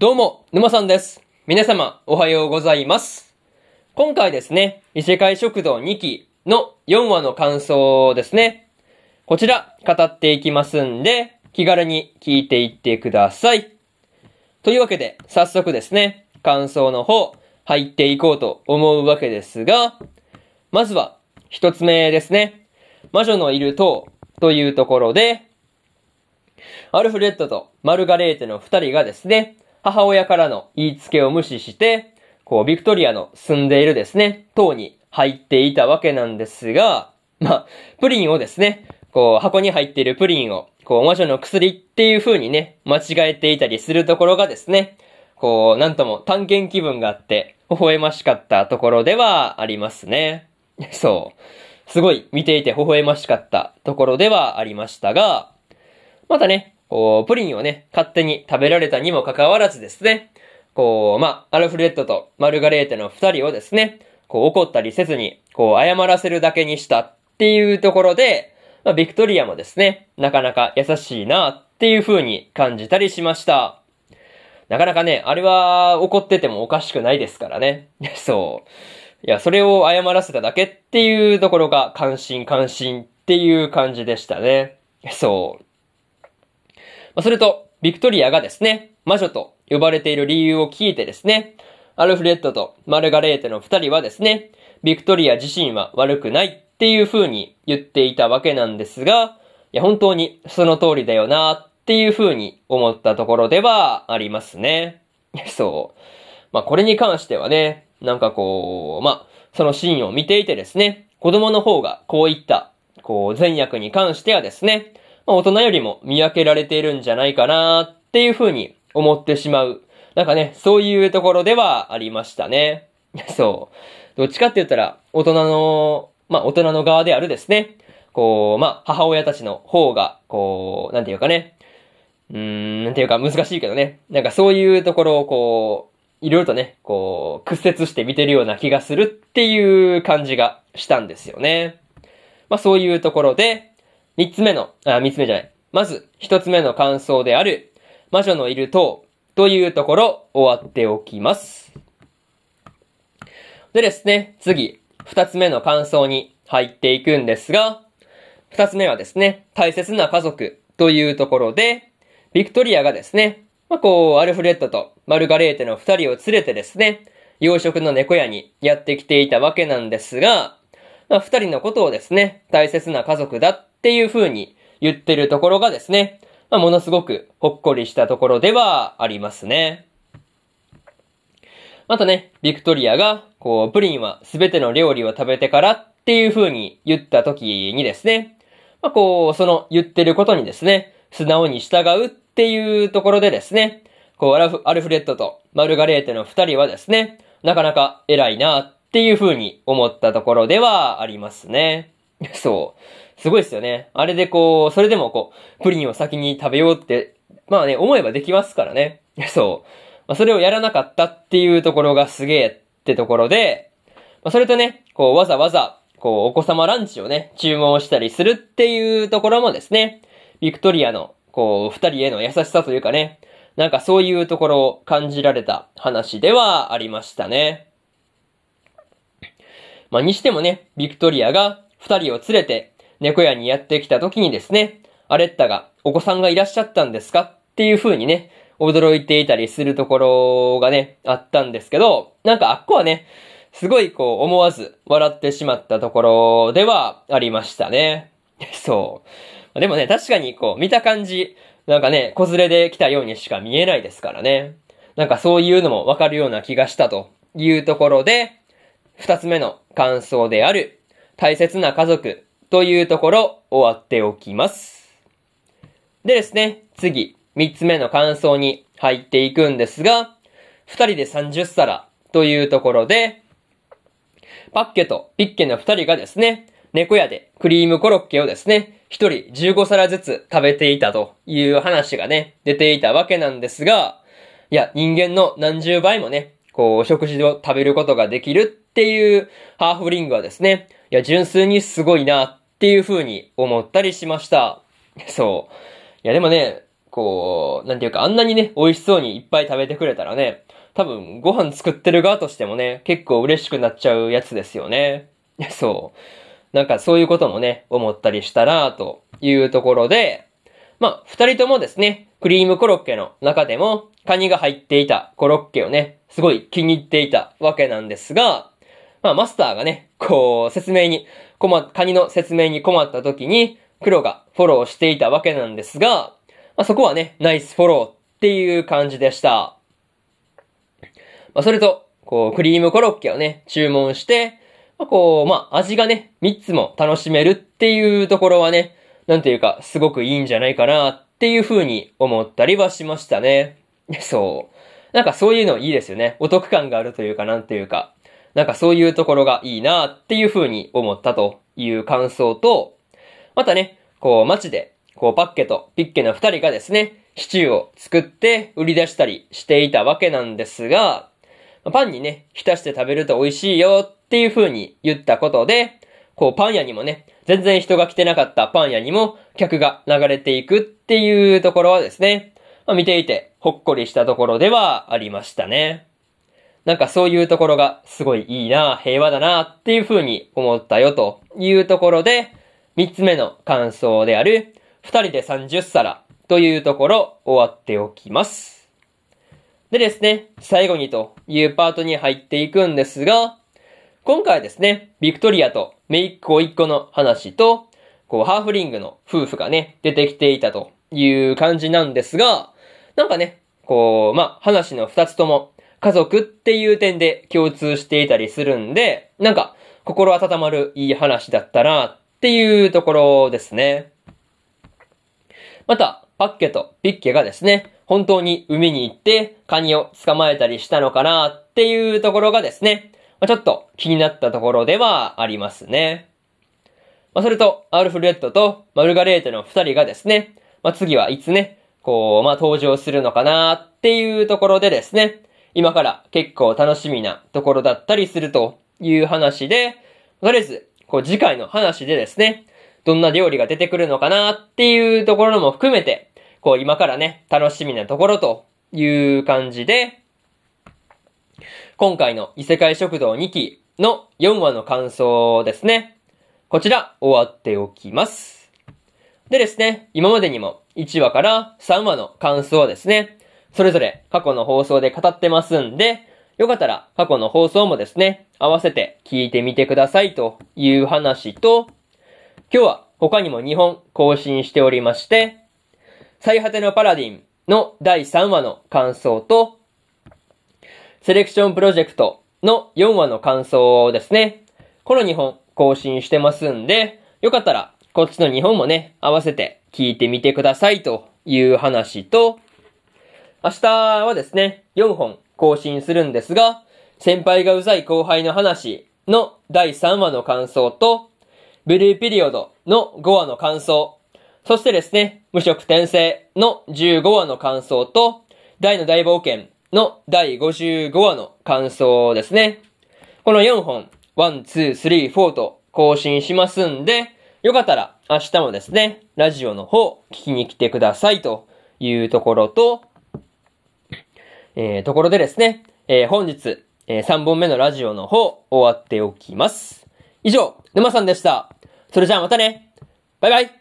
どうも、沼さんです。皆様、おはようございます。今回ですね、異世界食堂2期の4話の感想ですね。こちら、語っていきますんで、気軽に聞いていってください。というわけで、早速ですね、感想の方、入っていこうと思うわけですが、まずは、一つ目ですね。魔女のいる塔というところで、アルフレッドとマルガレーテの二人がですね、母親からの言いつけを無視して、こう、ビクトリアの住んでいるですね、塔に入っていたわけなんですが、まあ、プリンをですね、こう、箱に入っているプリンを、こう、魔女の薬っていう風にね、間違えていたりするところがですね、こう、なんとも探検気分があって、微笑ましかったところではありますね。そう。すごい見ていて微笑ましかったところではありましたが、またね、こう、プリンをね、勝手に食べられたにもかかわらずですね、こう、まあ、アルフレッドとマルガレーテの二人をですね、こう、怒ったりせずに、こう、謝らせるだけにしたっていうところで、まあ、ビクトリアもですね、なかなか優しいなっていう風に感じたりしました。なかなかね、あれは怒っててもおかしくないですからね。そう。いや、それを謝らせただけっていうところが関心関心っていう感じでしたね。そう。まあ、それと、ビクトリアがですね、魔女と呼ばれている理由を聞いてですね、アルフレッドとマルガレーテの二人はですね、ビクトリア自身は悪くないっていう風に言っていたわけなんですが、いや、本当にその通りだよなっていう風に思ったところではありますね。そう。まあ、これに関してはね、なんかこう、まあ、そのシーンを見ていてですね、子供の方がこういった、こう、善悪に関してはですね、まあ、大人よりも見分けられているんじゃないかなっていう風に思ってしまう。なんかね、そういうところではありましたね。そう。どっちかって言ったら、大人の、まあ、大人の側であるですね。こう、まあ、母親たちの方が、こう、なんていうかね。うーん、なんていうか難しいけどね。なんかそういうところをこう、いろいろとね、こう、屈折して見てるような気がするっていう感じがしたんですよね。まあそういうところで、三つ目の、あ、三つ目じゃない。まず、一つ目の感想である、魔女のいる塔というところ、終わっておきます。でですね、次、二つ目の感想に入っていくんですが、二つ目はですね、大切な家族というところで、ビクトリアがですね、まあ、こう、アルフレッドとマルガレーテの二人を連れてですね、養殖の猫屋にやってきていたわけなんですが、まあ、二人のことをですね、大切な家族だっていう風に言ってるところがですね、まあ、ものすごくほっこりしたところではありますね。またね、ビクトリアが、こう、プリンはすべての料理を食べてからっていう風に言った時にですね、まあ、こう、その言ってることにですね、素直に従うっていうところでですね、こう、アルフアルフレッドとマルガレーテの二人はですね、なかなか偉いなっていう風に思ったところではありますね。そう。すごいですよね。あれでこう、それでもこう、プリンを先に食べようって、まあね、思えばできますからね。そう。まあ、それをやらなかったっていうところがすげえってところで、まあ、それとね、こう、わざわざ、こう、お子様ランチをね、注文したりするっていうところもですね、ビクトリアの、こう、二人への優しさというかね、なんかそういうところを感じられた話ではありましたね。まあ、にしてもね、ビクトリアが二人を連れて猫屋にやってきた時にですね、アレッタがお子さんがいらっしゃったんですか？っていう風にね、驚いていたりするところがね、あったんですけど、なんかあっこはね、すごいこう思わず笑ってしまったところではありましたね。そう。でもね、確かにこう見た感じ、なんかね、子連れで来たようにしか見えないですからね。なんかそういうのもわかるような気がしたというところで、二つ目の感想である、大切な家族というところ終わっておきます。でですね、次、三つ目の感想に入っていくんですが、二人で30皿というところで、パッケとピッケの二人がですね、猫屋でクリームコロッケをですね、一人15皿ずつ食べていたという話がね、出ていたわけなんですが、いや、人間の何十倍もね、こう、食事を食べることができるっていうハーフリングはですね、いや、純粋にすごいなっていう風に思ったりしました。そう。いや、でもね、こう、なんていうか、あんなにね、美味しそうにいっぱい食べてくれたらね、多分、ご飯作ってる側としてもね、結構嬉しくなっちゃうやつですよね。そう。なんかそういうこともね、思ったりしたら、というところで、まあ、二人ともですね、クリームコロッケの中でも、カニが入っていたコロッケをね、すごい気に入っていたわけなんですが、まあ、マスターがね、こう、説明に、困っカニの説明に困った時に、黒がフォローしていたわけなんですが、まあ、そこはね、ナイスフォローっていう感じでした。まあ、それと、こう、クリームコロッケをね、注文して、まあ、こう、まあ、味がね、3つも楽しめるっていうところはね、なんていうか、すごくいいんじゃないかなっていう風に思ったりはしましたね。そう。なんかそういうのいいですよね。お得感があるというか、なんていうか。なんかそういうところがいいなっていう風に思ったという感想と、またね、こう街でこう、パッケとピッケの二人がですね、シチューを作って売り出したりしていたわけなんですが、パンにね、浸して食べると美味しいよっていう風に言ったことで、こう、パン屋にもね、全然人が来てなかったパン屋にも客が流れていくっていうところはですね、見ていてほっこりしたところではありましたね。なんかそういうところがすごいいいな、平和だなっていう風に思ったよというところで、三つ目の感想である、二人で30皿というところ終わっておきます。でですね、最後にというパートに入っていくんですが、今回ですね、ビクトリアとメイクを一個の話と、こう、ハーフリングの夫婦がね、出てきていたという感じなんですが、なんかね、こう、まあ、話の二つとも家族っていう点で共通していたりするんで、なんか、心温まるいい話だったなっていうところですね。また、パッケとピッケがですね、本当に海に行ってカニを捕まえたりしたのかなっていうところがですね、ちょっと気になったところではありますね。まあ、それと、アルフレッドとマルガレーテの二人がですね、まあ、次はいつね、こう、まあ、登場するのかなっていうところでですね、今から結構楽しみなところだったりするという話で、とりあえず、こう次回の話でですね、どんな料理が出てくるのかなっていうところも含めて、こう今からね、楽しみなところという感じで、今回の異世界食堂2期の4話の感想ですね。こちら終わっておきます。でですね、今までにも1話から3話の感想はですね、それぞれ過去の放送で語ってますんで、よかったら過去の放送もですね、合わせて聞いてみてくださいという話と、今日は他にも2本更新しておりまして、最果てのパラディンの第3話の感想と、セレクションプロジェクトの4話の感想ですね。この2本更新してますんで、よかったらこっちの2本もね、合わせて聞いてみてくださいという話と、明日はですね、4本更新するんですが、先輩がうざい後輩の話の第3話の感想と、ブルーピリオドの5話の感想、そしてですね、無色転生の15話の感想と、大の大冒険の第55話の感想ですね。この4本、1、2、3、4と更新しますんで、よかったら明日もですね、ラジオの方聞きに来てくださいというところと、えー、ところでですね、えー、本日、えー、3本目のラジオの方終わっておきます。以上、沼さんでした。それじゃあまたね。バイバイ。